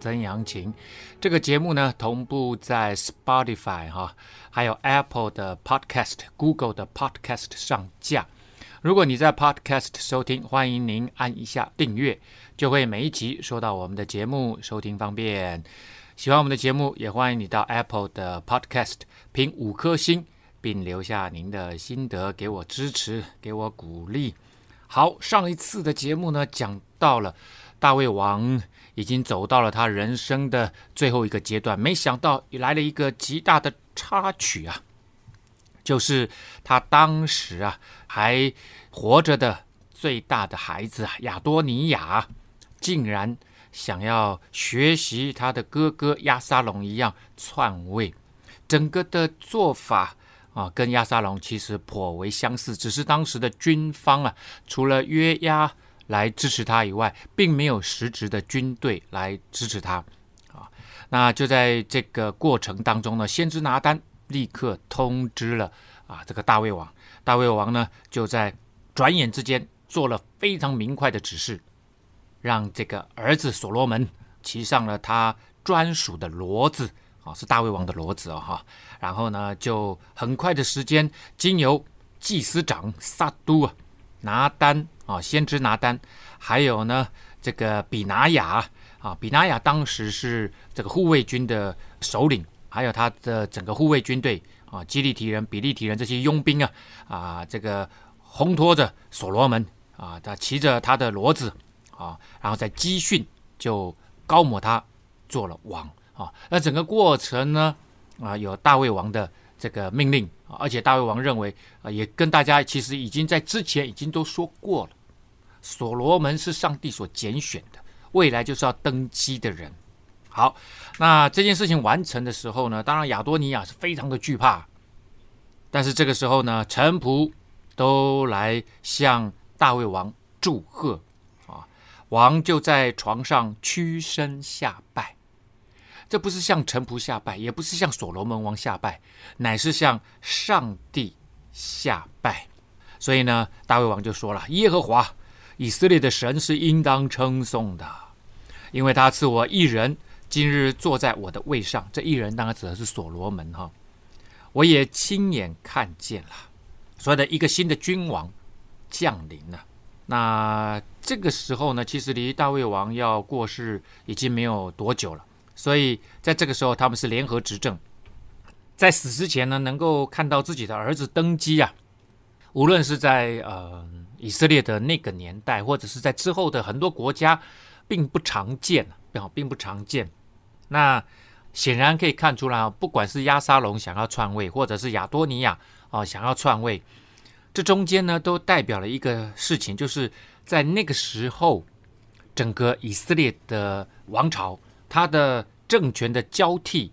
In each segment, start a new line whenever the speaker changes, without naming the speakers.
曾阳晴，这个节目呢，同步在 Spotify 哈，还有 Apple 的 Podcast、Google 的 Podcast 上架。如果你在 Podcast 收听，欢迎您按一下订阅，就会每一集收到我们的节目，收听方便。喜欢我们的节目，也欢迎你到 Apple 的 Podcast 评五颗星，并留下您的心得，给我支持，给我鼓励。好，上一次的节目呢，讲到了大胃王。已经走到了他人生的最后一个阶段，没想到来了一个极大的插曲啊，就是他当时啊还活着的最大的孩子啊亚多尼亚，竟然想要学习他的哥哥亚沙龙一样篡位，整个的做法啊跟亚沙龙其实颇为相似，只是当时的军方啊除了约押。来支持他以外，并没有实质的军队来支持他啊。那就在这个过程当中呢，先知拿单立刻通知了啊这个大卫王。大卫王呢就在转眼之间做了非常明快的指示，让这个儿子所罗门骑上了他专属的骡子啊，是大卫王的骡子哦哈。然后呢，就很快的时间，经由祭司长撒都啊。拿单啊，先知拿单，还有呢，这个比拿雅啊，比拿雅当时是这个护卫军的首领，还有他的整个护卫军队啊，基利提人、比利提人这些佣兵啊啊，这个烘托着所罗门啊，他骑着他的骡子啊，然后在基训就高抹他做了王啊，那整个过程呢啊，有大卫王的这个命令。而且大卫王认为，啊，也跟大家其实已经在之前已经都说过了，所罗门是上帝所拣选的，未来就是要登基的人。好，那这件事情完成的时候呢，当然亚多尼亚是非常的惧怕，但是这个时候呢，臣仆都来向大卫王祝贺，啊，王就在床上屈身下拜。这不是向臣仆下拜，也不是向所罗门王下拜，乃是向上帝下拜。所以呢，大卫王就说了：“耶和华以色列的神是应当称颂的，因为他赐我一人，今日坐在我的位上。这一人当然指的是所罗门哈。我也亲眼看见了，所谓的一个新的君王降临了。那这个时候呢，其实离大卫王要过世已经没有多久了。”所以，在这个时候，他们是联合执政，在死之前呢，能够看到自己的儿子登基啊，无论是在呃以色列的那个年代，或者是在之后的很多国家，并不常见啊，并不常见。那显然可以看出来啊，不管是亚沙龙想要篡位，或者是亚多尼亚啊想要篡位，这中间呢，都代表了一个事情，就是在那个时候，整个以色列的王朝。它的政权的交替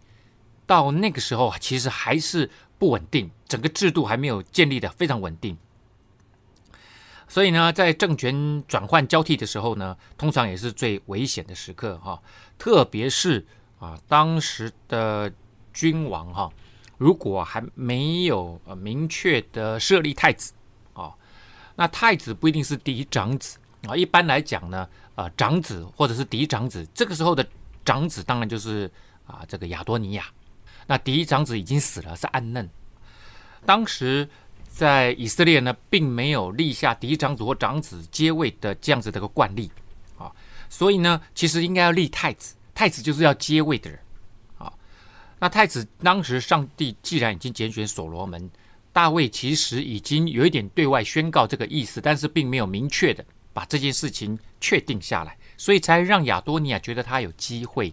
到那个时候，其实还是不稳定，整个制度还没有建立的非常稳定。所以呢，在政权转换交替的时候呢，通常也是最危险的时刻哈。特别是啊，当时的君王哈，如果还没有呃明确的设立太子啊，那太子不一定是嫡长子啊。一般来讲呢，啊长子或者是嫡长子，这个时候的。长子当然就是啊，这个亚多尼亚。那嫡长子已经死了，是暗嫩。当时在以色列呢，并没有立下嫡长子或长子接位的这样子的一个惯例啊，所以呢，其实应该要立太子。太子就是要接位的人啊。那太子当时上帝既然已经拣选所罗门，大卫其实已经有一点对外宣告这个意思，但是并没有明确的把这件事情确定下来。所以才让亚多尼亚觉得他有机会，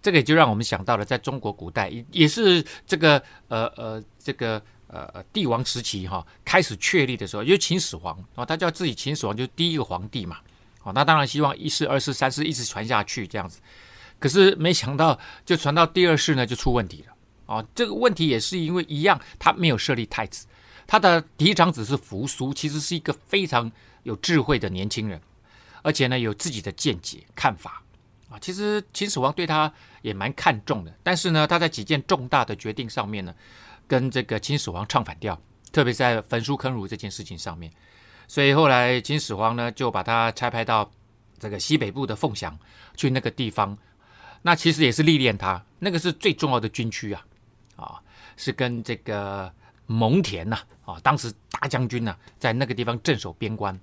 这个也就让我们想到了，在中国古代也也是这个呃呃这个呃帝王时期哈，开始确立的时候，因为秦始皇啊，他叫自己秦始皇就是第一个皇帝嘛，哦，那当然希望一世、二世、三世一直传下去这样子。可是没想到，就传到第二世呢，就出问题了。啊，这个问题也是因为一样，他没有设立太子，他的嫡长子是扶苏，其实是一个非常有智慧的年轻人，而且呢有自己的见解看法。啊，其实秦始皇对他也蛮看重的，但是呢，他在几件重大的决定上面呢，跟这个秦始皇唱反调，特别在焚书坑儒这件事情上面。所以后来秦始皇呢，就把他差派到这个西北部的凤翔去那个地方，那其实也是历练他，那个是最重要的军区啊，啊，是跟这个蒙恬呐，啊，当时大将军呢，在那个地方镇守边关，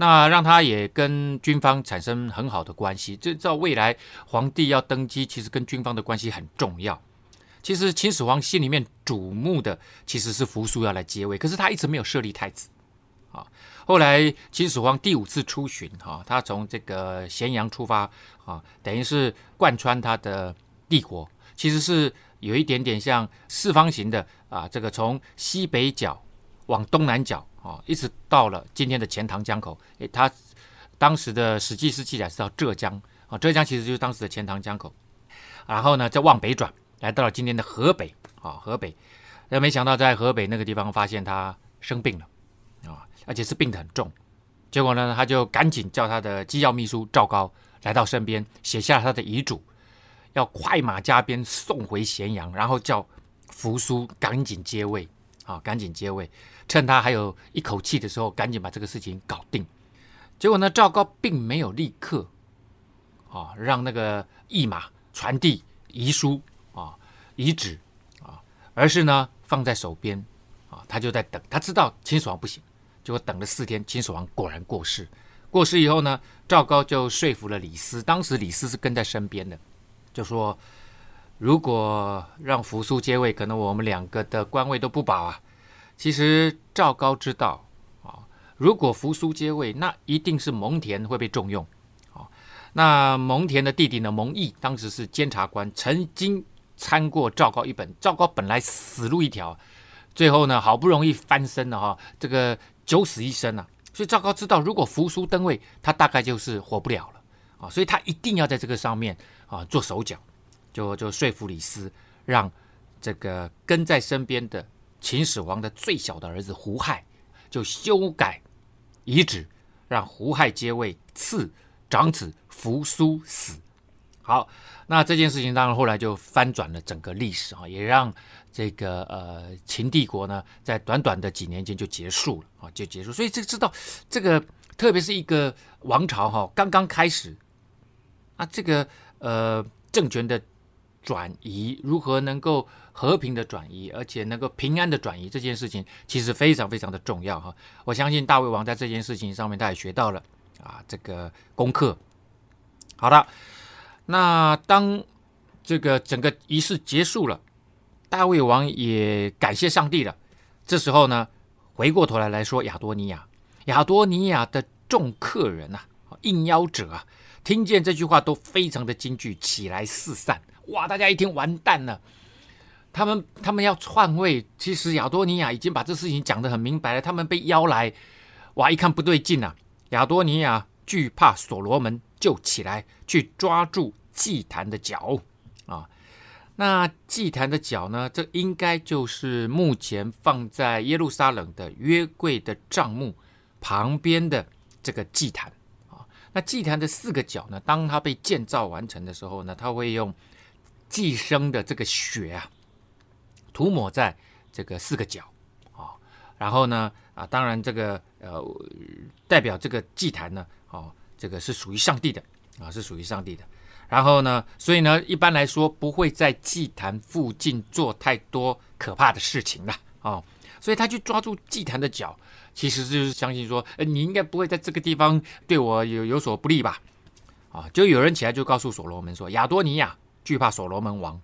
那让他也跟军方产生很好的关系，这照未来皇帝要登基，其实跟军方的关系很重要。其实秦始皇心里面瞩目的其实是扶苏要来接位，可是他一直没有设立太子，啊。后来秦始皇第五次出巡，哈，他从这个咸阳出发，啊，等于是贯穿他的帝国，其实是有一点点像四方形的啊，这个从西北角往东南角啊，一直到了今天的钱塘江口。诶，他当时的史记是记载是到浙江啊，浙江其实就是当时的钱塘江口。然后呢，再往北转，来到了今天的河北啊，河北。那没想到在河北那个地方发现他生病了啊。而且是病得很重，结果呢，他就赶紧叫他的机要秘书赵高来到身边，写下了他的遗嘱，要快马加鞭送回咸阳，然后叫扶苏赶紧接位，啊，赶紧接位，趁他还有一口气的时候，赶紧把这个事情搞定。结果呢，赵高并没有立刻啊让那个驿马传递遗书啊遗旨啊，而是呢放在手边啊，他就在等，他知道秦始皇不行。结果等了四天，秦始皇果然过世。过世以后呢，赵高就说服了李斯，当时李斯是跟在身边的，就说如果让扶苏接位，可能我们两个的官位都不保啊。其实赵高知道啊，如果扶苏接位，那一定是蒙恬会被重用啊。那蒙恬的弟弟呢，蒙毅当时是监察官，曾经参过赵高一本。赵高本来死路一条，最后呢，好不容易翻身了哈，这个。九死一生啊！所以赵高知道，如果扶苏登位，他大概就是活不了了啊！所以他一定要在这个上面啊做手脚，就就说服李斯，让这个跟在身边的秦始皇的最小的儿子胡亥就修改遗旨，让胡亥接位，赐长子扶苏死。好，那这件事情当然后来就翻转了整个历史啊，也让。这个呃，秦帝国呢，在短短的几年间就结束了啊，就结束。所以这知道这个，特别是一个王朝哈，刚刚开始啊，这个呃政权的转移如何能够和平的转移，而且能够平安的转移，这件事情其实非常非常的重要哈。我相信大卫王在这件事情上面他也学到了啊这个功课。好的，那当这个整个仪式结束了。大卫王也感谢上帝了。这时候呢，回过头来来说亚多尼亚，亚多尼亚的众客人啊，应邀者啊，听见这句话都非常的惊惧，起来四散。哇，大家一听完蛋了，他们他们要篡位。其实亚多尼亚已经把这事情讲得很明白了。他们被邀来，哇，一看不对劲啊，亚多尼亚惧怕所罗门，就起来去抓住祭坛的脚啊。那祭坛的脚呢？这应该就是目前放在耶路撒冷的约柜的帐幕旁边的这个祭坛。那祭坛的四个角呢？当它被建造完成的时候呢，它会用祭牲的这个血啊涂抹在这个四个角啊。然后呢啊，当然这个呃代表这个祭坛呢，哦，这个是属于上帝的啊，是属于上帝的。然后呢，所以呢，一般来说不会在祭坛附近做太多可怕的事情了哦。所以他去抓住祭坛的角，其实就是相信说，呃，你应该不会在这个地方对我有有所不利吧？啊，就有人起来就告诉所罗门说，亚多尼亚惧怕所罗门王，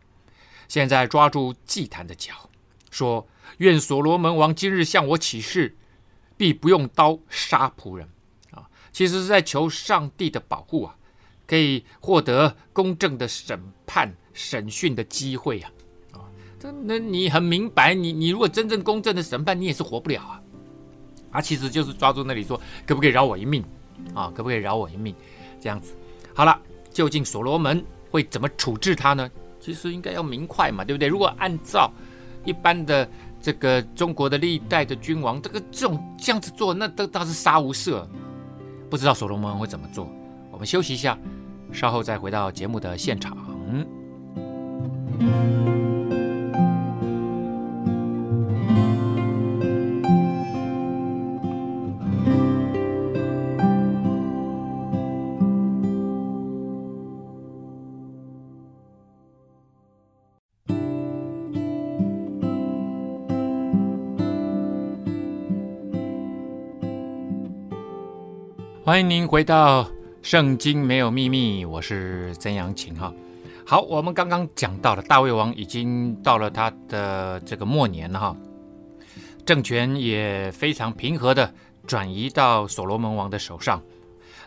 现在抓住祭坛的脚，说愿所罗门王今日向我起誓，必不用刀杀仆人。啊，其实是在求上帝的保护啊。可以获得公正的审判、审讯的机会啊！那你很明白，你你如果真正公正的审判，你也是活不了啊！啊，其实就是抓住那里说，可不可以饶我一命啊？可不可以饶我一命？这样子，好了，究竟所罗门会怎么处置他呢？其实应该要明快嘛，对不对？如果按照一般的这个中国的历代的君王，这个这种这样子做，那都当是杀无赦。不知道所罗门会怎么做？我们休息一下，稍后再回到节目的现场。欢迎您回到《圣经没有秘密》，我是曾阳晴哈。好，我们刚刚讲到了大卫王已经到了他的这个末年了哈，政权也非常平和的转移到所罗门王的手上。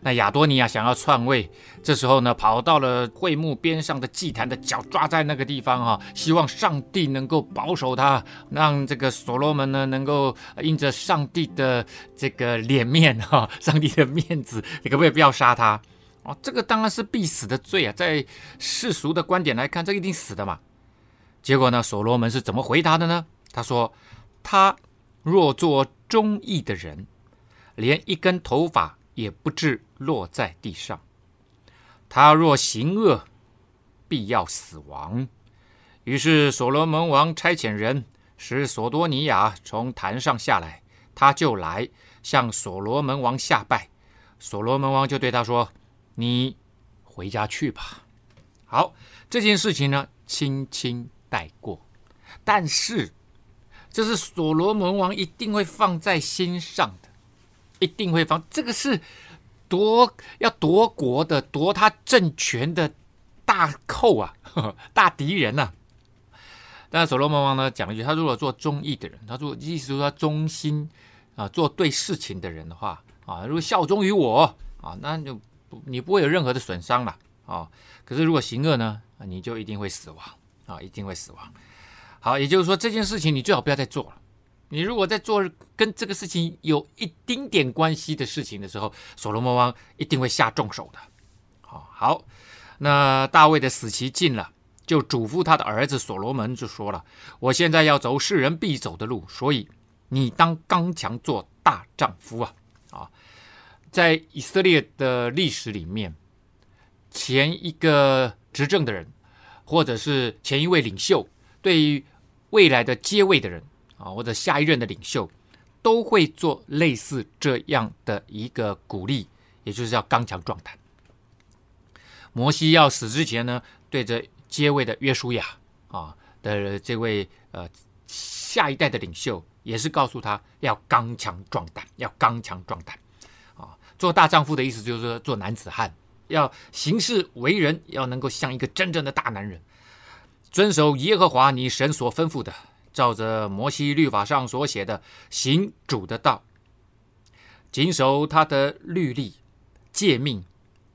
那亚多尼亚想要篡位，这时候呢，跑到了会幕边上的祭坛的脚，抓在那个地方哈，希望上帝能够保守他，让这个所罗门呢能够因着上帝的这个脸面哈，上帝的面子，你可不可以不要杀他？哦，这个当然是必死的罪啊，在世俗的观点来看，这一定死的嘛。结果呢，所罗门是怎么回答的呢？他说：“他若做忠义的人，连一根头发。”也不至落在地上。他若行恶，必要死亡。于是所罗门王差遣人使索多尼亚从坛上下来，他就来向所罗门王下拜。所罗门王就对他说：“你回家去吧。”好，这件事情呢，轻轻带过。但是，这是所罗门王一定会放在心上的。一定会放，这个是夺要夺国的、夺他政权的大寇啊，呵 呵大敌人呐、但是所罗门王呢讲了一句：他如果做忠义的人，他说意思说他忠心啊，做对事情的人的话啊，如果效忠于我啊，那就你不会有任何的损伤了啊。可是如果行恶呢，你就一定会死亡啊，一定会死亡。好，也就是说这件事情你最好不要再做了。你如果在做跟这个事情有一丁点关系的事情的时候，所罗门王一定会下重手的。好，好，那大卫的死期近了，就嘱咐他的儿子所罗门就说了：“我现在要走世人必走的路，所以你当刚强做大丈夫啊！”啊，在以色列的历史里面，前一个执政的人，或者是前一位领袖，对于未来的接位的人。啊，或者下一任的领袖都会做类似这样的一个鼓励，也就是要刚强壮胆。摩西要死之前呢，对着接位的约书亚啊的这位呃下一代的领袖，也是告诉他要刚强壮胆，要刚强壮胆啊。做大丈夫的意思就是说做男子汉，要行事为人要能够像一个真正的大男人，遵守耶和华你神所吩咐的。照着摩西律法上所写的，行主的道，谨守他的律例、诫命、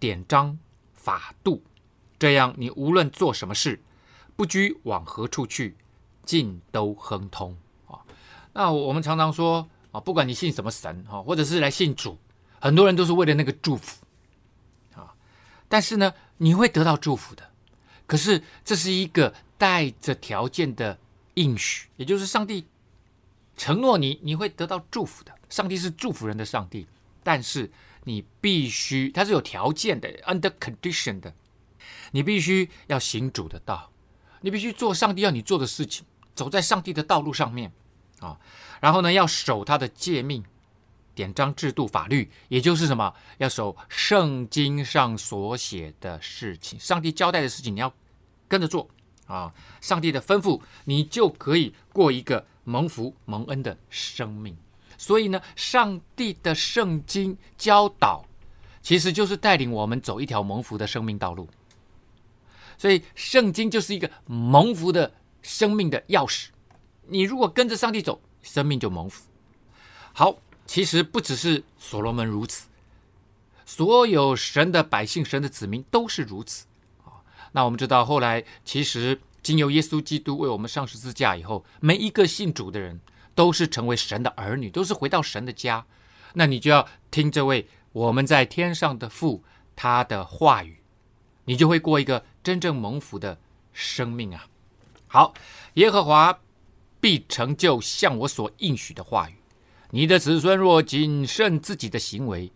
典章、法度，这样你无论做什么事，不拘往何处去，尽都亨通啊。那我们常常说啊，不管你信什么神哈，或者是来信主，很多人都是为了那个祝福啊。但是呢，你会得到祝福的，可是这是一个带着条件的。应许，也就是上帝承诺你，你会得到祝福的。上帝是祝福人的上帝，但是你必须，他是有条件的，under condition 的。你必须要行主的道，你必须做上帝要你做的事情，走在上帝的道路上面啊。然后呢，要守他的诫命、典章、制度、法律，也就是什么，要守圣经上所写的事情，上帝交代的事情，你要跟着做。啊，上帝的吩咐，你就可以过一个蒙福蒙恩的生命。所以呢，上帝的圣经教导，其实就是带领我们走一条蒙福的生命道路。所以，圣经就是一个蒙福的生命的钥匙。你如果跟着上帝走，生命就蒙福。好，其实不只是所罗门如此，所有神的百姓、神的子民都是如此。那我们知道，后来其实经由耶稣基督为我们上十字架以后，每一个信主的人都是成为神的儿女，都是回到神的家。那你就要听这位我们在天上的父他的话语，你就会过一个真正蒙福的生命啊！好，耶和华必成就向我所应许的话语。你的子孙若谨慎自己的行为，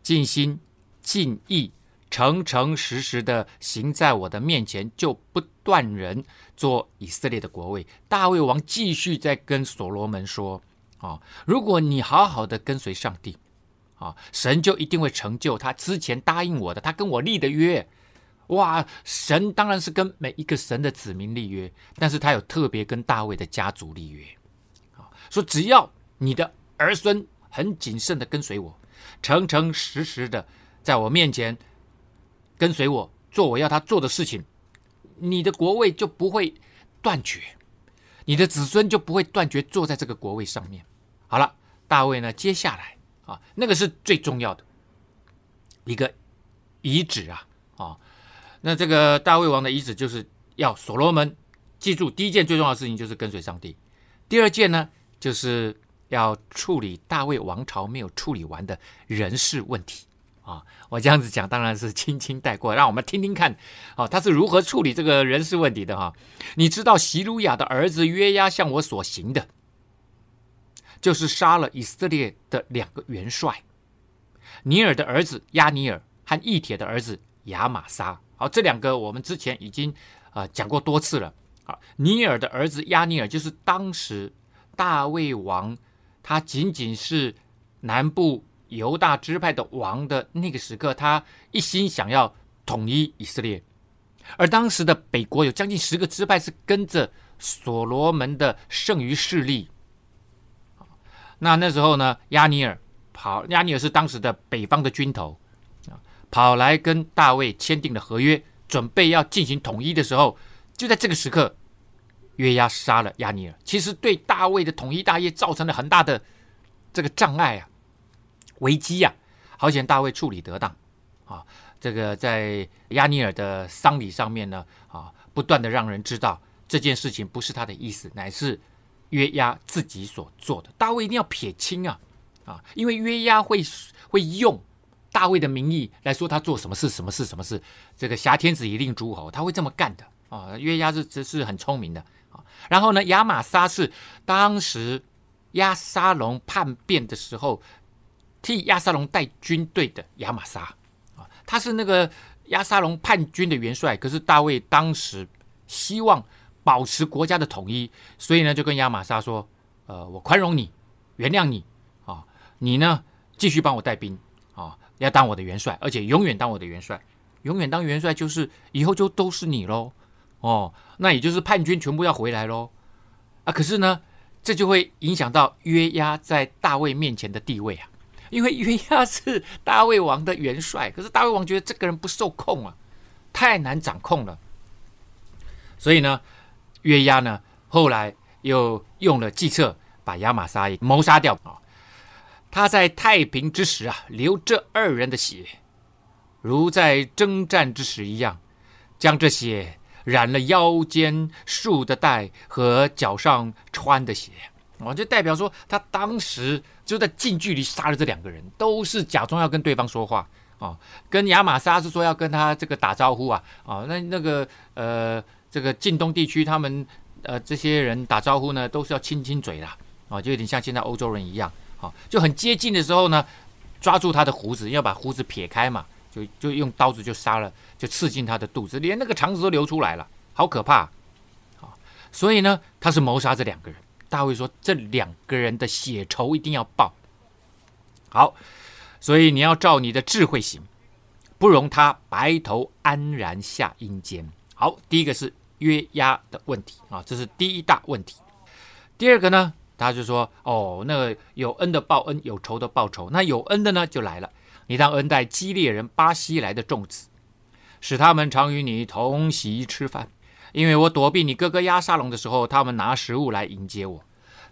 尽心尽意。诚诚实实的行在我的面前，就不断人做以色列的国位。大卫王继续在跟所罗门说：“啊，如果你好好的跟随上帝，啊，神就一定会成就他之前答应我的，他跟我立的约。哇，神当然是跟每一个神的子民立约，但是他有特别跟大卫的家族立约，啊，说只要你的儿孙很谨慎的跟随我，诚诚实实的在我面前。”跟随我做我要他做的事情，你的国位就不会断绝，你的子孙就不会断绝坐在这个国位上面。好了，大卫呢，接下来啊，那个是最重要的一个遗址啊啊，那这个大卫王的遗址就是要所罗门记住，第一件最重要的事情就是跟随上帝，第二件呢，就是要处理大卫王朝没有处理完的人事问题。啊，我这样子讲当然是轻轻带过，让我们听听看，啊，他是如何处理这个人事问题的哈。你知道洗鲁雅的儿子约押向我所行的，就是杀了以色列的两个元帅，尼尔的儿子亚尼尔和义铁的儿子亚玛撒。好，这两个我们之前已经啊、呃、讲过多次了。啊，尼尔的儿子亚尼尔就是当时大卫王，他仅仅是南部。犹大支派的王的那个时刻，他一心想要统一以色列，而当时的北国有将近十个支派是跟着所罗门的剩余势力。那那时候呢，亚尼尔跑，亚尼尔是当时的北方的军头啊，跑来跟大卫签订了合约，准备要进行统一的时候，就在这个时刻，约押杀了亚尼尔，其实对大卫的统一大业造成了很大的这个障碍啊。危机呀、啊，好险大卫处理得当啊！这个在亚尼尔的丧礼上面呢，啊，不断的让人知道这件事情不是他的意思，乃是约押自己所做的。大卫一定要撇清啊啊！因为约押会会用大卫的名义来说他做什么事、什么事、什么事。这个挟天子以令诸侯，他会这么干的啊！约押是这是很聪明的啊。然后呢，亚玛撒是当时押沙龙叛变的时候。替亚沙龙带军队的亚玛撒啊，他是那个亚沙龙叛军的元帅。可是大卫当时希望保持国家的统一，所以呢就跟亚玛撒说：“呃，我宽容你，原谅你啊，你呢继续帮我带兵啊，要当我的元帅，而且永远当我的元帅，永远当元帅就是以后就都是你喽。哦，那也就是叛军全部要回来喽。啊，可是呢，这就会影响到约押在大卫面前的地位啊。”因为约押是大卫王的元帅，可是大卫王觉得这个人不受控啊，太难掌控了。所以呢，约押呢后来又用了计策，把亚玛撒谋杀掉啊。他在太平之时啊，流这二人的血，如在征战之时一样，将这血染了腰间束的带和脚上穿的鞋。哦，就代表说他当时就在近距离杀了这两个人，都是假装要跟对方说话啊、哦。跟亚玛莎是说要跟他这个打招呼啊啊、哦，那那个呃这个近东地区他们呃这些人打招呼呢都是要亲亲嘴的啊、哦，就有点像现在欧洲人一样啊、哦，就很接近的时候呢，抓住他的胡子，要把胡子撇开嘛，就就用刀子就杀了，就刺进他的肚子，连那个肠子都流出来了，好可怕啊、所以呢，他是谋杀这两个人。大卫说：“这两个人的血仇一定要报。好，所以你要照你的智慧行，不容他白头安然下阴间。好，第一个是约押的问题啊，这是第一大问题。第二个呢，他就说：哦，那个有恩的报恩，有仇的报仇。那有恩的呢，就来了，你当恩待基列人巴西来的众子，使他们常与你同席吃饭。”因为我躲避你哥哥押沙龙的时候，他们拿食物来迎接我。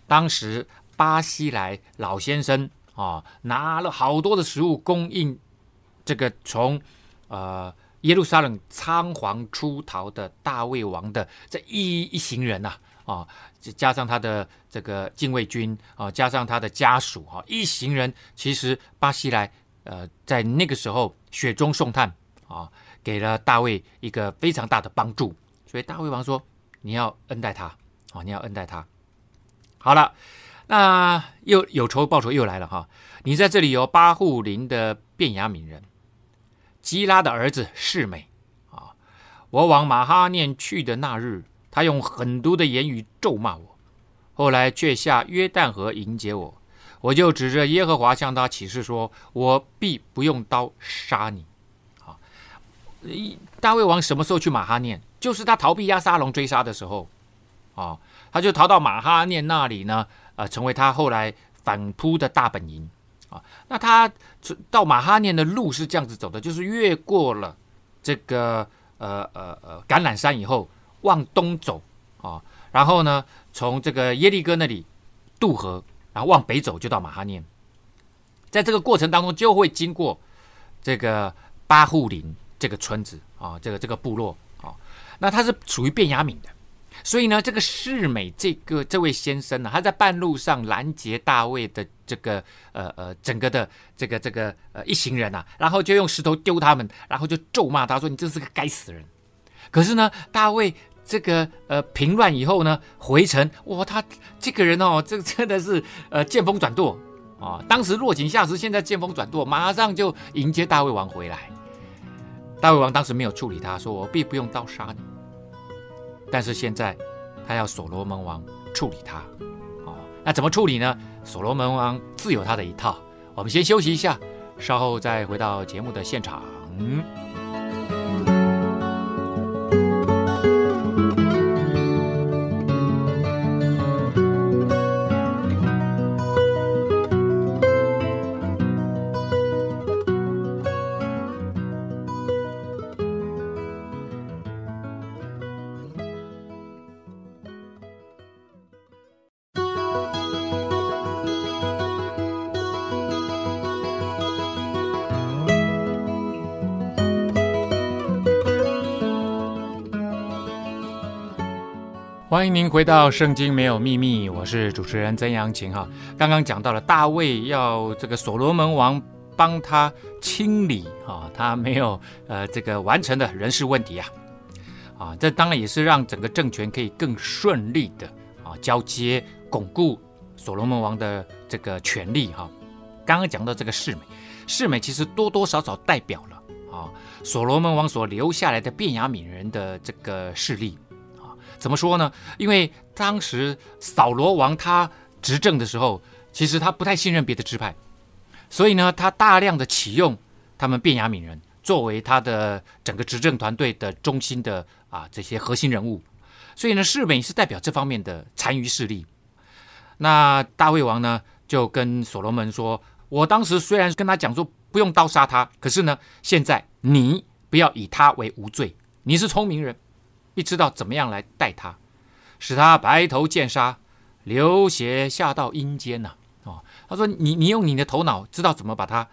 当时巴西莱老先生啊，拿了好多的食物供应这个从呃耶路撒冷仓皇出逃的大卫王的这一一行人呐啊，加上他的这个禁卫军啊，加上他的家属哈，一行人其实巴西莱呃在那个时候雪中送炭啊。给了大卫一个非常大的帮助，所以大卫王说：“你要恩待他，啊，你要恩待他。”好了，那又有仇报仇又来了哈！你在这里有巴户林的便雅悯人，基拉的儿子示美啊，我往马哈念去的那日，他用狠毒的言语咒骂我，后来却下约旦河迎接我，我就指着耶和华向他起誓说：“我必不用刀杀你。”啊大卫王什么时候去马哈念？就是他逃避亚沙龙追杀的时候，啊，他就逃到马哈念那里呢，呃，成为他后来反扑的大本营啊。那他到马哈念的路是这样子走的，就是越过了这个呃呃呃橄榄山以后，往东走啊，然后呢，从这个耶利哥那里渡河，然后往北走就到马哈念。在这个过程当中，就会经过这个巴户林。这个村子啊，这个这个部落，那他是属于变雅敏的，所以呢，这个世美这个这位先生呢，他在半路上拦截大卫的这个呃呃整个的这个这个呃一行人呐、啊，然后就用石头丢他们，然后就咒骂他说：“你真是个该死人。”可是呢，大卫这个呃平乱以后呢，回城哇，他这个人哦，这真的是呃见风转舵啊，当时落井下石，现在见风转舵，马上就迎接大卫王回来。大卫王当时没有处理他，说：“我必不用刀杀你。”但是现在，他要所罗门王处理他。哦，那怎么处理呢？所罗门王自有他的一套。我们先休息一下，稍后再回到节目的现场。欢迎您回到《圣经没有秘密》，我是主持人曾阳晴哈。刚刚讲到了大卫要这个所罗门王帮他清理啊，他没有呃这个完成的人事问题啊，啊，这当然也是让整个政权可以更顺利的啊交接，巩固所罗门王的这个权力哈。刚刚讲到这个示美，示美其实多多少少代表了啊所罗门王所留下来的便雅悯人的这个势力。怎么说呢？因为当时扫罗王他执政的时候，其实他不太信任别的支派，所以呢，他大量的启用他们便雅悯人作为他的整个执政团队的中心的啊这些核心人物。所以呢，示每是代表这方面的残余势力。那大卫王呢就跟所罗门说：“我当时虽然跟他讲说不用刀杀他，可是呢，现在你不要以他为无罪，你是聪明人。”必知道怎么样来待他，使他白头见杀，流血下到阴间呐！哦，他说你你用你的头脑知道怎么把他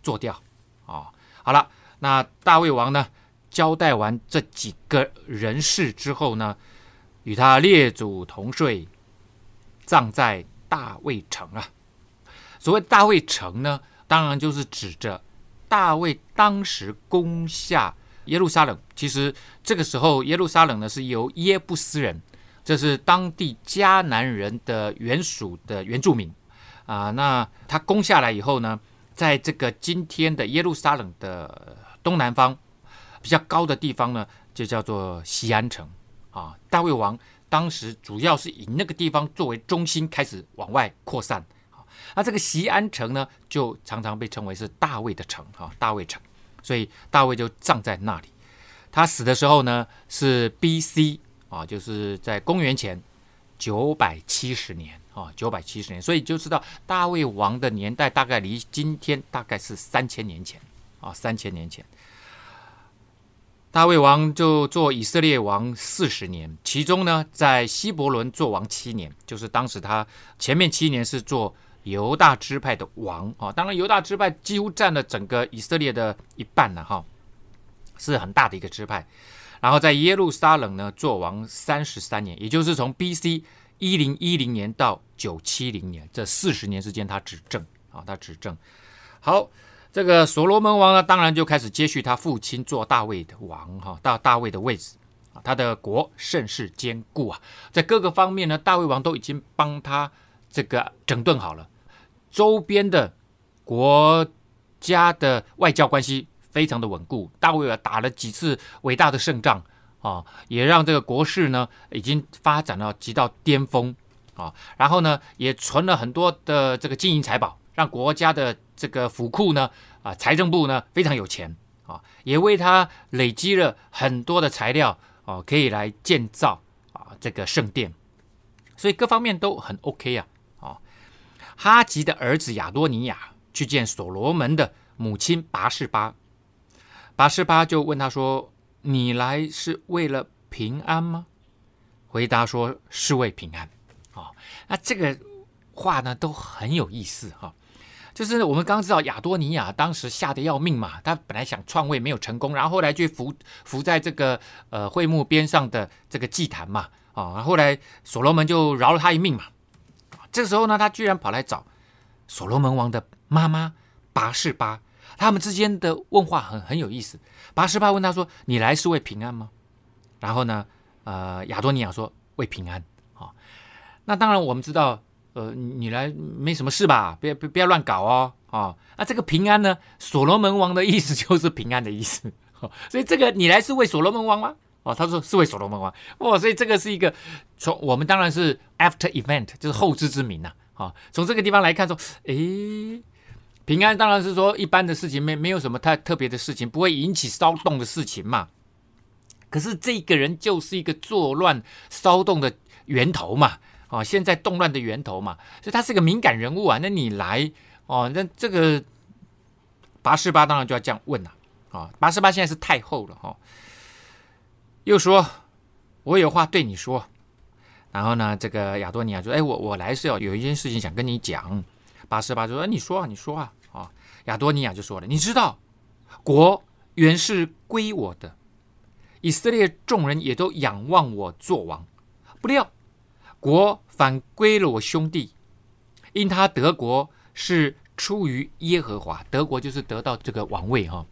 做掉哦，好了，那大卫王呢，交代完这几个人事之后呢，与他列祖同睡，葬在大卫城啊。所谓大卫城呢，当然就是指着大卫当时攻下。耶路撒冷，其实这个时候耶路撒冷呢是由耶布斯人，这是当地迦南人的原属的原住民啊。那他攻下来以后呢，在这个今天的耶路撒冷的东南方比较高的地方呢，就叫做西安城啊。大卫王当时主要是以那个地方作为中心开始往外扩散啊。那这个西安城呢，就常常被称为是大卫的城啊，大卫城。所以大卫就葬在那里。他死的时候呢，是 B.C. 啊，就是在公元前九百七十年啊，九百七十年。所以就知道大卫王的年代大概离今天大概是三千年前啊，三千年前。大卫王就做以色列王四十年，其中呢，在希伯伦做王七年，就是当时他前面七年是做。犹大支派的王啊，当然犹大支派几乎占了整个以色列的一半了哈，是很大的一个支派。然后在耶路撒冷呢做王三十三年，也就是从 B.C. 一零一零年到九七零年这四十年之间，他执政啊，他执政。好，这个所罗门王呢，当然就开始接续他父亲做大卫的王哈，到大卫的位置，他的国甚是坚固啊，在各个方面呢，大卫王都已经帮他这个整顿好了，周边的国家的外交关系非常的稳固，大卫啊打了几次伟大的胜仗啊，也让这个国势呢已经发展到极到巅峰。啊，然后呢，也存了很多的这个金银财宝，让国家的这个府库呢，啊，财政部呢非常有钱啊，也为他累积了很多的材料啊，可以来建造啊这个圣殿，所以各方面都很 OK 啊。哈吉的儿子亚多尼亚去见所罗门的母亲拔士巴，拔士巴就问他说：“你来是为了平安吗？”回答说：“是为平安。”那这个话呢，都很有意思哈。就是我们刚知道亚多尼亚当时吓得要命嘛，他本来想篡位没有成功，然后后来就伏伏在这个呃会幕边上的这个祭坛嘛，啊，后来所罗门就饶了他一命嘛。这个时候呢，他居然跑来找所罗门王的妈妈拔士巴，他们之间的问话很很有意思。拔士巴问他说：“你来是为平安吗？”然后呢，呃，亚多尼亚说：“为平安。”那当然，我们知道，呃，你来没什么事吧？不要不不要乱搞哦，啊，那这个平安呢？所罗门王的意思就是平安的意思，所以这个你来是为所罗门王吗？哦，他说是为所罗门王，哦，所以这个是一个从我们当然是 after event，就是后知之明呐，啊，从这个地方来看说，诶，平安当然是说一般的事情，没没有什么太特别的事情，不会引起骚动的事情嘛。可是这个人就是一个作乱骚动的源头嘛。啊，现在动乱的源头嘛，所以他是个敏感人物啊。那你来哦，那这个八十八当然就要这样问了啊。八十八现在是太后了哈，又说我有话对你说。然后呢，这个亚多尼亚说：“哎，我我来是要有一件事情想跟你讲。”拔示巴就说：“你说啊，你说啊。”啊，亚多尼亚就说了：“你知道，国原是归我的，以色列众人也都仰望我做王，不料。”国反归了我兄弟，因他得国是出于耶和华，得国就是得到这个王位哈。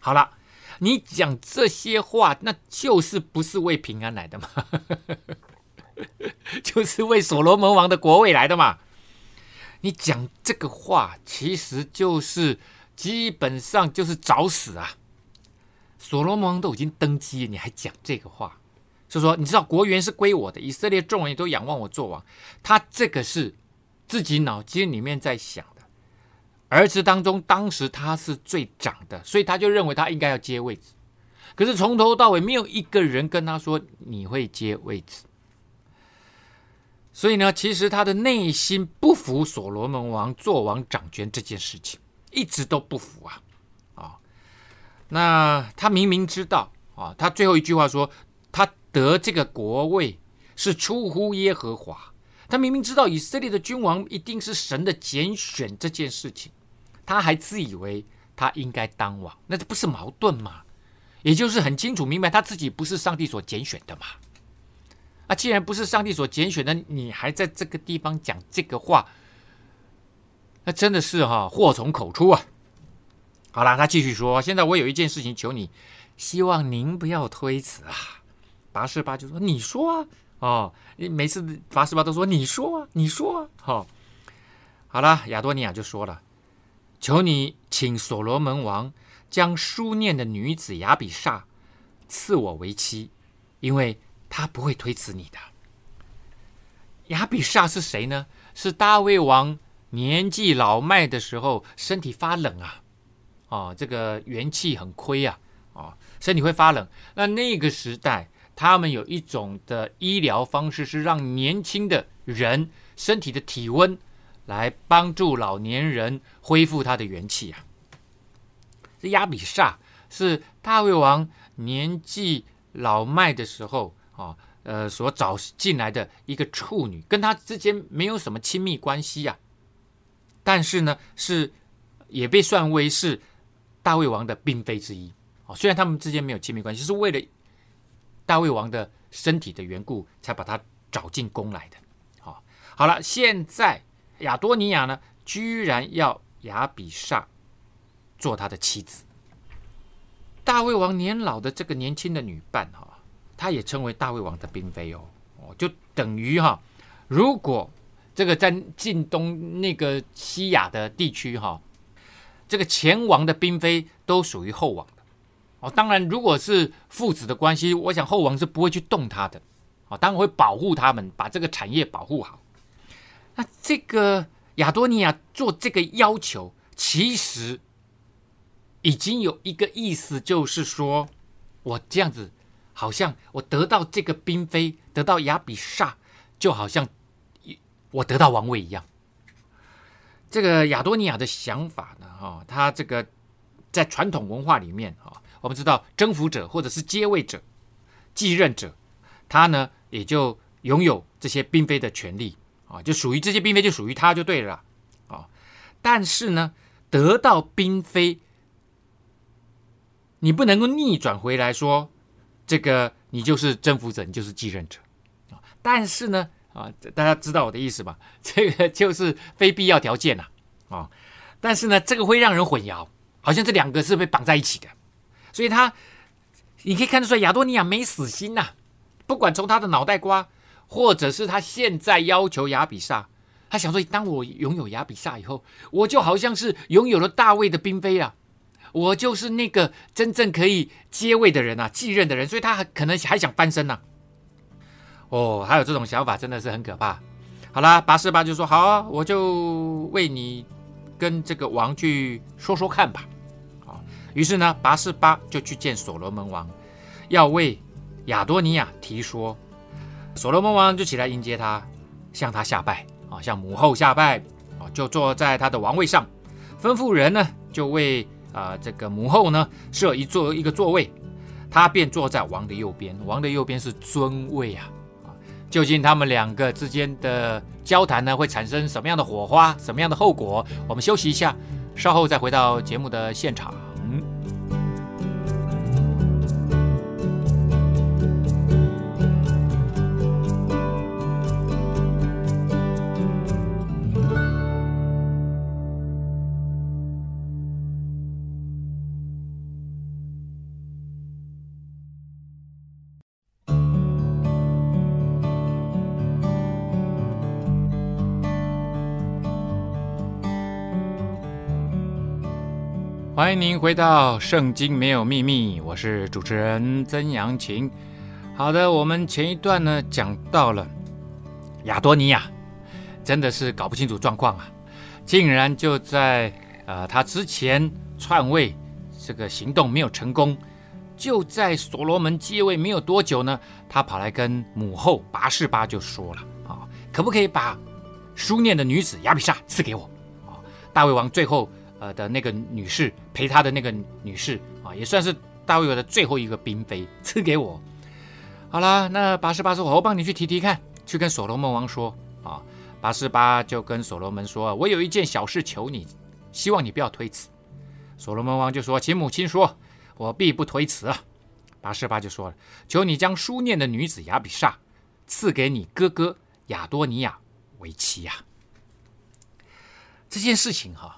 好了，你讲这些话，那就是不是为平安来的嘛？就是为所罗门王的国位来的嘛？你讲这个话，其实就是基本上就是找死啊！所罗门王都已经登基，你还讲这个话？就说，你知道国元是归我的，以色列众人都仰望我做王。他这个是自己脑筋里面在想。儿子当中，当时他是最长的，所以他就认为他应该要接位置。可是从头到尾没有一个人跟他说你会接位置。所以呢，其实他的内心不服所罗门王做王掌权这件事情，一直都不服啊啊！那他明明知道啊，他最后一句话说。他得这个国位是出乎耶和华，他明明知道以色列的君王一定是神的拣选这件事情，他还自以为他应该当王，那这不是矛盾吗？也就是很清楚明白他自己不是上帝所拣选的嘛。啊，既然不是上帝所拣选的，你还在这个地方讲这个话，那真的是哈祸从口出啊。好了，他继续说，现在我有一件事情求你，希望您不要推辞啊。拔示巴就说：“你说啊，哦，每次拔示巴都说你说啊，你说啊，好、好了。”亚多尼亚就说了：“求你请所罗门王将书念的女子亚比煞赐我为妻，因为他不会推辞你的。”亚比煞是谁呢？是大卫王年纪老迈的时候，身体发冷啊，哦，这个元气很亏啊，哦，身体会发冷。那那个时代。他们有一种的医疗方式，是让年轻的人身体的体温来帮助老年人恢复他的元气啊。这亚比煞是大卫王年纪老迈的时候啊，呃，所找进来的一个处女，跟他之间没有什么亲密关系呀。但是呢，是也被算为是大卫王的嫔妃之一啊。虽然他们之间没有亲密关系，是为了。大卫王的身体的缘故，才把他找进宫来的。好，好了，现在亚多尼亚呢，居然要亚比煞做他的妻子。大卫王年老的这个年轻的女伴哈，她也称为大卫王的嫔妃哦哦，就等于哈，如果这个在近东那个西亚的地区哈，这个前王的嫔妃都属于后王的哦。当然，如果是父子的关系，我想后王是不会去动他的啊，当然会保护他们，把这个产业保护好。那这个亚多尼亚做这个要求，其实。已经有一个意思，就是说，我这样子，好像我得到这个嫔妃，得到亚比煞，就好像我得到王位一样。这个亚多尼亚的想法呢，哈，他这个在传统文化里面，哈，我们知道征服者或者是接位者、继任者，他呢也就拥有这些嫔妃的权利啊，就属于这些嫔妃就属于他就对了啊。但是呢，得到嫔妃。你不能够逆转回来说，这个你就是征服者，你就是继任者啊。但是呢，啊，大家知道我的意思吧？这个就是非必要条件呐，啊。但是呢，这个会让人混淆，好像这两个是被绑在一起的。所以他，你可以看得出来，亚多尼亚没死心呐。不管从他的脑袋瓜，或者是他现在要求亚比煞，他想说，当我拥有亚比煞以后，我就好像是拥有了大卫的嫔妃啊。我就是那个真正可以接位的人啊，继任的人，所以他可能还想翻身呢、啊。哦，还有这种想法，真的是很可怕。好啦，拔示巴就说：“好啊，我就为你跟这个王去说说看吧。”啊，于是呢，拔示巴就去见所罗门王，要为亚多尼亚提说。所罗门王就起来迎接他，向他下拜啊，向母后下拜啊，就坐在他的王位上，吩咐人呢就为。啊、这个母后呢设一座一个座位，他便坐在王的右边。王的右边是尊位！啊，究竟他们两个之间的交谈呢，会产生什么样的火花，什么样的后果？我们休息一下，稍后再回到节目的现场。欢迎您回到《圣经没有秘密》，我是主持人曾阳晴。好的，我们前一段呢讲到了亚多尼亚，真的是搞不清楚状况啊，竟然就在呃他之前篡位这个行动没有成功，就在所罗门继位没有多久呢，他跑来跟母后拔示巴就说了啊，可不可以把书念的女子亚比煞赐给我？啊，大卫王最后。呃的那个女士陪他的那个女士啊，也算是大卫的最后一个嫔妃，赐给我。好了，那拔示巴说：“我帮你去提提看，去跟所罗门王说啊。”拔示巴就跟所罗门说：“我有一件小事求你，希望你不要推辞。”所罗门王就说：“请母亲说，我必不推辞啊。”拔示巴就说了：“求你将书念的女子亚比煞赐给你哥哥亚多尼亚为妻呀。”这件事情哈。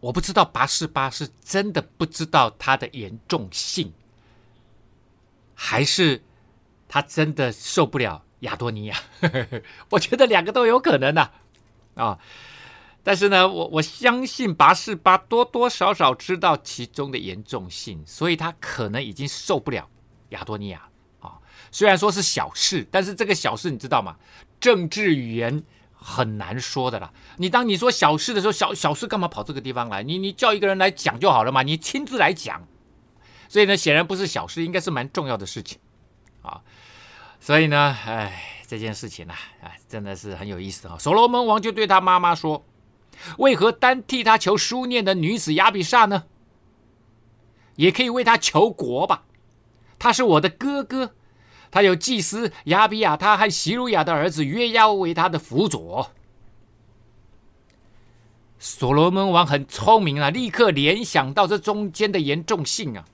我不知道拔示巴是真的不知道它的严重性，还是他真的受不了亚多尼亚？我觉得两个都有可能呐，啊，但是呢，我我相信拔示巴多多少少知道其中的严重性，所以他可能已经受不了亚多尼亚啊。虽然说是小事，但是这个小事你知道吗？政治语言。很难说的啦。你当你说小事的时候，小小事干嘛跑这个地方来？你你叫一个人来讲就好了嘛，你亲自来讲。所以呢，显然不是小事，应该是蛮重要的事情啊。所以呢，哎，这件事情呢，哎，真的是很有意思啊。所罗门王就对他妈妈说：“为何单替他求书念的女子亚比煞呢？也可以为他求国吧。他是我的哥哥。”他有祭司亚比亚他和西鲁亚的儿子约押为他的辅佐。所罗门王很聪明啊，立刻联想到这中间的严重性啊，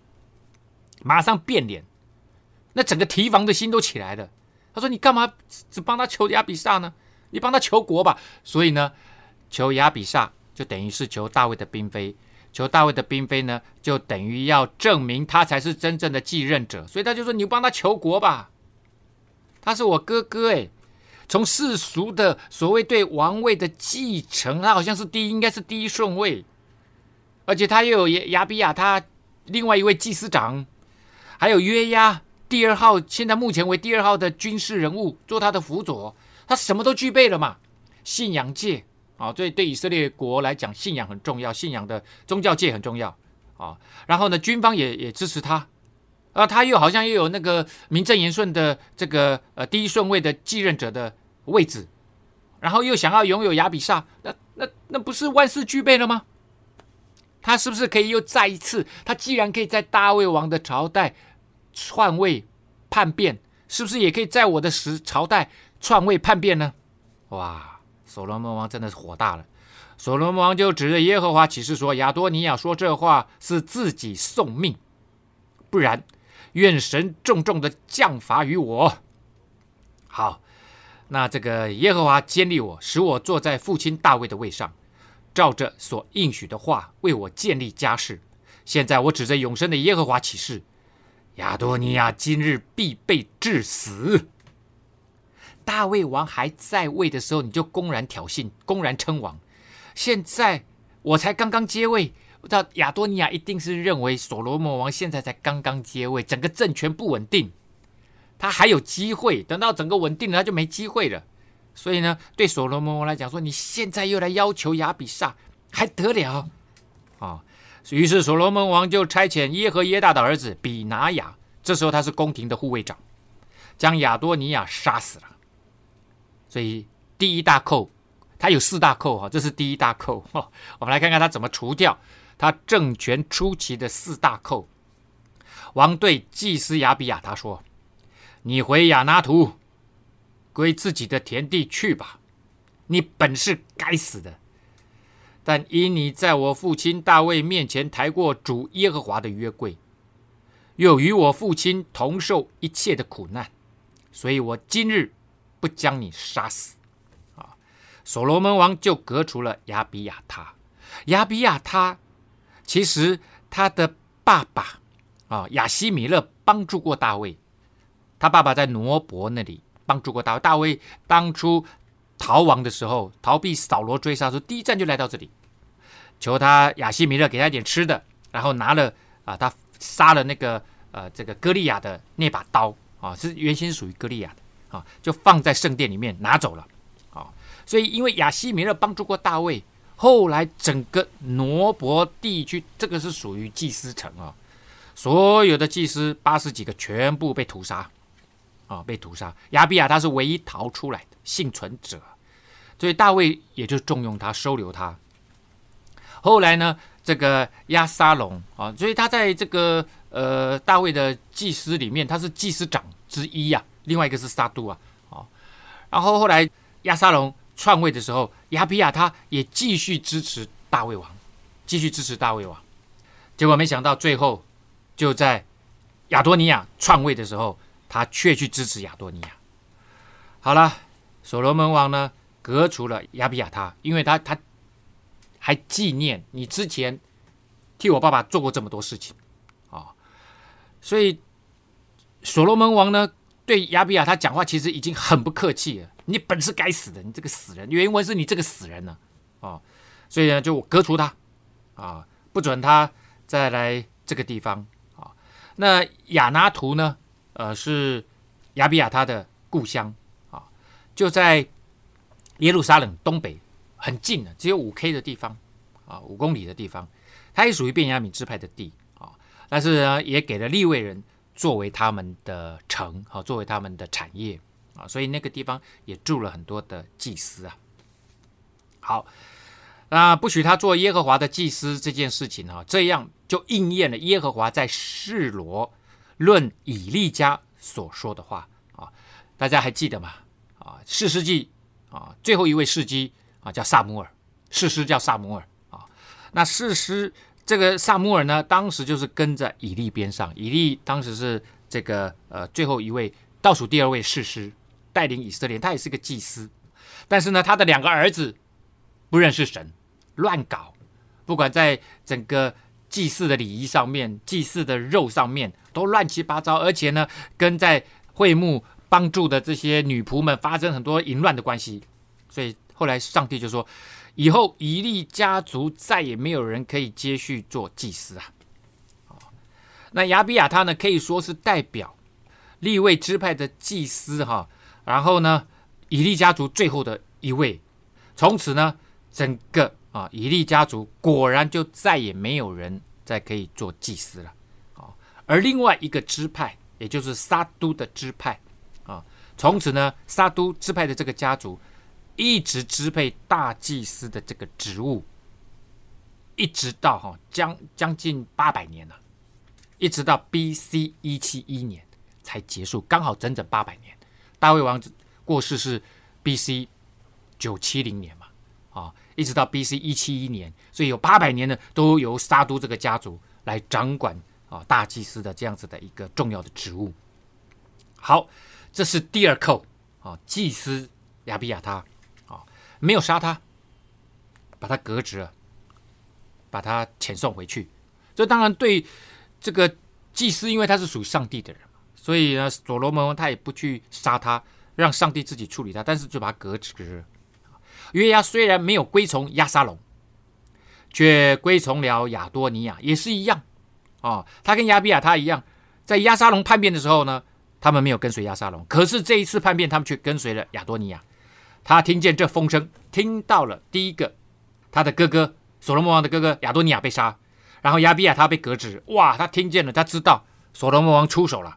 马上变脸，那整个提防的心都起来了。他说：“你干嘛只帮他求亚比煞呢？你帮他求国吧。”所以呢，求亚比煞就等于是求大卫的嫔妃，求大卫的嫔妃呢，就等于要证明他才是真正的继任者，所以他就说：“你帮他求国吧，他是我哥哥诶。从世俗的所谓对王位的继承，他好像是第一，应该是第一顺位，而且他又有亚比亚他另外一位祭司长，还有约押第二号，现在目前为第二号的军事人物做他的辅佐，他什么都具备了嘛，信仰界。”啊，对对，以色列国来讲，信仰很重要，信仰的宗教界很重要啊。然后呢，军方也也支持他，啊，他又好像又有那个名正言顺的这个呃第一顺位的继任者的位置，然后又想要拥有亚比煞，那那那不是万事俱备了吗？他是不是可以又再一次？他既然可以在大卫王的朝代篡位叛变，是不是也可以在我的时朝代篡位叛变呢？哇！所罗门王真的是火大了，所罗门王就指着耶和华起誓说：“亚多尼亚说这话是自己送命，不然愿神重重的降罚于我。”好，那这个耶和华坚立我，使我坐在父亲大卫的位上，照着所应许的话为我建立家室。现在我指着永生的耶和华起誓：亚多尼亚今日必被治死。大卫王还在位的时候，你就公然挑衅，公然称王。现在我才刚刚接位，我知道亚多尼亚一定是认为所罗门王现在才刚刚接位，整个政权不稳定，他还有机会。等到整个稳定了，他就没机会了。所以呢，对所罗门王来讲，说你现在又来要求亚比煞，还得了啊？于是所罗门王就差遣耶和耶大的儿子比拿雅，这时候他是宫廷的护卫长，将亚多尼亚杀死了。所以第一大扣，他有四大扣哈，这是第一大扣哈。我们来看看他怎么除掉他政权初期的四大扣。王对祭司亚比亚他说：“你回亚拿图，归自己的田地去吧。你本是该死的，但因你在我父亲大卫面前抬过主耶和华的约柜，又与我父亲同受一切的苦难，所以我今日。”不将你杀死，啊！所罗门王就革除了亚比亚他。亚比亚他其实他的爸爸啊亚西米勒帮助过大卫，他爸爸在挪伯那里帮助过大卫。大卫当初逃亡的时候，逃避扫罗追杀的时候，第一站就来到这里，求他亚西米勒给他一点吃的，然后拿了啊，他杀了那个呃这个歌利亚的那把刀啊，是原先属于歌利亚的。啊，就放在圣殿里面拿走了，啊，所以因为亚希米勒帮助过大卫，后来整个挪伯地区，这个是属于祭司城啊，所有的祭司八十几个全部被屠杀，啊，被屠杀。亚比亚他是唯一逃出来的幸存者，所以大卫也就重用他，收留他。后来呢，这个亚沙龙啊，所以他在这个呃大卫的祭司里面，他是祭司长之一呀、啊。另外一个是萨杜啊，哦，然后后来亚沙龙篡位的时候，亚比亚他也继续支持大卫王，继续支持大卫王，结果没想到最后就在亚多尼亚篡位的时候，他却去支持亚多尼亚。好了，所罗门王呢，革除了亚比亚他，因为他他还纪念你之前替我爸爸做过这么多事情啊，哦，所以所罗门王呢。对亚比亚他讲话其实已经很不客气了。你本是该死的，你这个死人！原文是你这个死人呢，啊，哦，所以呢就我革除他，啊，不准他再来这个地方啊。那亚拿图呢，呃，是亚比亚他的故乡啊，就在耶路撒冷东北很近的，只有五 K 的地方啊，五公里的地方，它也属于便雅悯支派的地啊，但是呢，也给了利未人。作为他们的城，好，作为他们的产业啊，所以那个地方也住了很多的祭司啊。好，那不许他做耶和华的祭司这件事情啊，这样就应验了耶和华在示罗论以利家所说的话啊。大家还记得吗？啊，士师记啊，最后一位士师啊叫撒母耳，士师叫撒母耳啊。那士师。这个撒母耳呢，当时就是跟着以利边上。以利当时是这个呃最后一位倒数第二位士师，带领以色列，他也是个祭司。但是呢，他的两个儿子不认识神，乱搞，不管在整个祭祀的礼仪上面、祭祀的肉上面，都乱七八糟，而且呢，跟在会幕帮助的这些女仆们发生很多淫乱的关系。所以后来上帝就说，以后以利家族再也没有人可以接续做祭司啊。那亚比亚他呢，可以说是代表利位支派的祭司哈。然后呢，以利家族最后的一位，从此呢，整个啊以利家族果然就再也没有人再可以做祭司了啊。而另外一个支派，也就是撒都的支派啊，从此呢，撒都支派的这个家族一直支配大祭司的这个职务，一直到哈将将近八百年了，一直到 B.C. 一七一年才结束，刚好整整八百年。大卫王过世是 B.C. 九七零年嘛，啊，一直到 B.C. 一七一年，所以有八百年呢，都由沙都这个家族来掌管啊大祭司的这样子的一个重要的职务。好，这是第二扣啊，祭司亚比亚他，没有杀他，把他革职了，把他遣送回去。这当然对这个祭司，因为他是属于上帝的人。所以呢，所罗门王他也不去杀他，让上帝自己处理他，但是就把他革职。约押虽然没有归从押沙龙，却归从了亚多尼亚，也是一样啊。他跟亚比亚他一样，在押沙龙叛变的时候呢，他们没有跟随押沙龙，可是这一次叛变，他们却跟随了亚多尼亚。他听见这风声，听到了第一个，他的哥哥所罗门王的哥哥亚多尼亚被杀，然后亚比亚他被革职。哇，他听见了，他知道所罗门王出手了。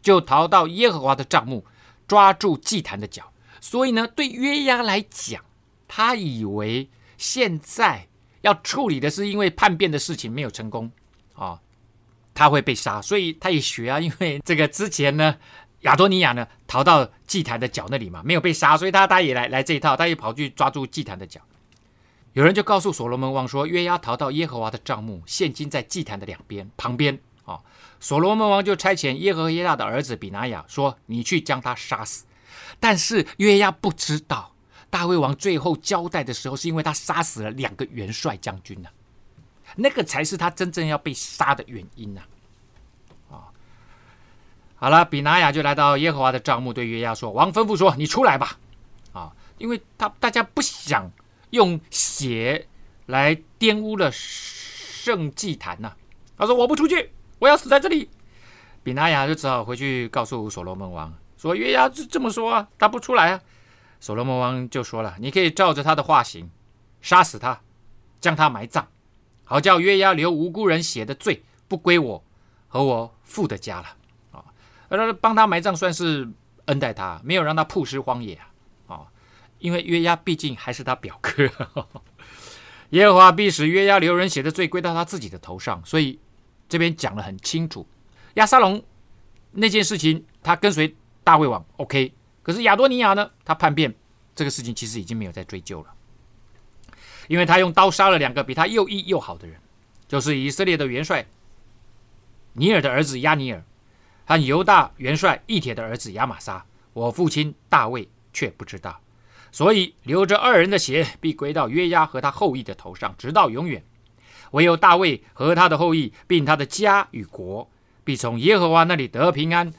就逃到耶和华的帐幕，抓住祭坛的脚。所以呢，对约押来讲，他以为现在要处理的是因为叛变的事情没有成功啊、他会被杀。所以他也学啊，因为这个之前呢，亚多尼亚呢逃到祭坛的脚那里嘛，没有被杀，所以他他也来来这一套，他也跑去抓住祭坛的脚。有人就告诉所罗门王说，约押逃到耶和华的帐幕，现今在祭坛的两边旁边啊。哦所罗门王就差遣耶和耶大的儿子比拿雅说：“你去将他杀死。”但是约押不知道，大卫王最后交代的时候，是因为他杀死了两个元帅将军呢、那个才是他真正要被杀的原因呢、啊。啊，好了，比拿雅就来到耶和华的帐幕，对约押说：“王吩咐说，你出来吧。”啊，因为他大家不想用血来玷污了圣祭坛呐、他说：“我不出去。”我要死在这里，比拿雅就只好回去告诉所罗门王说：“约押这么说啊，他不出来啊。”所罗门王就说了：“你可以照着他的话行，杀死他，将他埋葬，好叫约押流无辜人血的罪不归我和我父的家了。”帮他埋葬算是恩待他，没有让他曝尸荒野啊。哦，因为约押毕竟还是他表哥，耶和华必使约押留人血的罪归到他自己的头上，所以。这边讲的很清楚，亚沙龙那件事情，他跟随大卫王，OK。可是亚多尼亚呢，他叛变，这个事情其实已经没有再追究了，因为他用刀杀了两个比他又义又好的人，就是以色列的元帅尼尔的儿子亚尼尔但犹大元帅以铁的儿子亚玛撒。我父亲大卫却不知道，所以流着二人的血必归到约押和他后裔的头上，直到永远。唯有大卫和他的后裔，并他的家与国，必从耶和华那里得平安，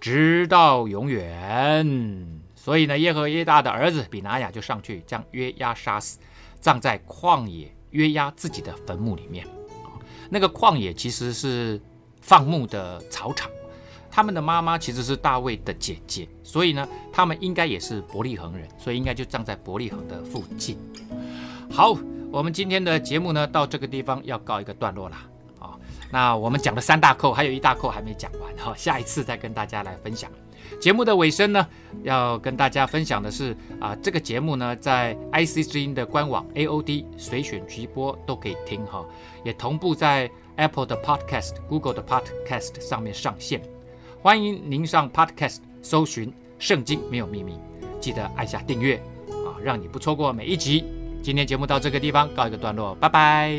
直到永远。所以呢，耶和耶大的儿子比拿雅就上去将约押杀死，葬在旷野约押自己的坟墓里面。那个旷野其实是放牧的草场。他们的妈妈其实是大卫的姐姐，所以呢，他们应该也是伯利恒人，所以应该就葬在伯利恒的附近。好。我们今天的节目呢，到这个地方要告一个段落啦啊。那我们讲的三大扣，还有一大扣还没讲完哈，下一次再跟大家来分享。节目的尾声呢，要跟大家分享的是啊，这个节目呢，在 IC 之音的官网 AOD 随选直播都可以听哈，也同步在 Apple 的 Podcast、Google 的 Podcast 上面上线。欢迎您上 Podcast 搜寻《圣经没有秘密》，记得按下订阅啊，让你不错过每一集。今天节目到这个地方告一个段落，拜拜。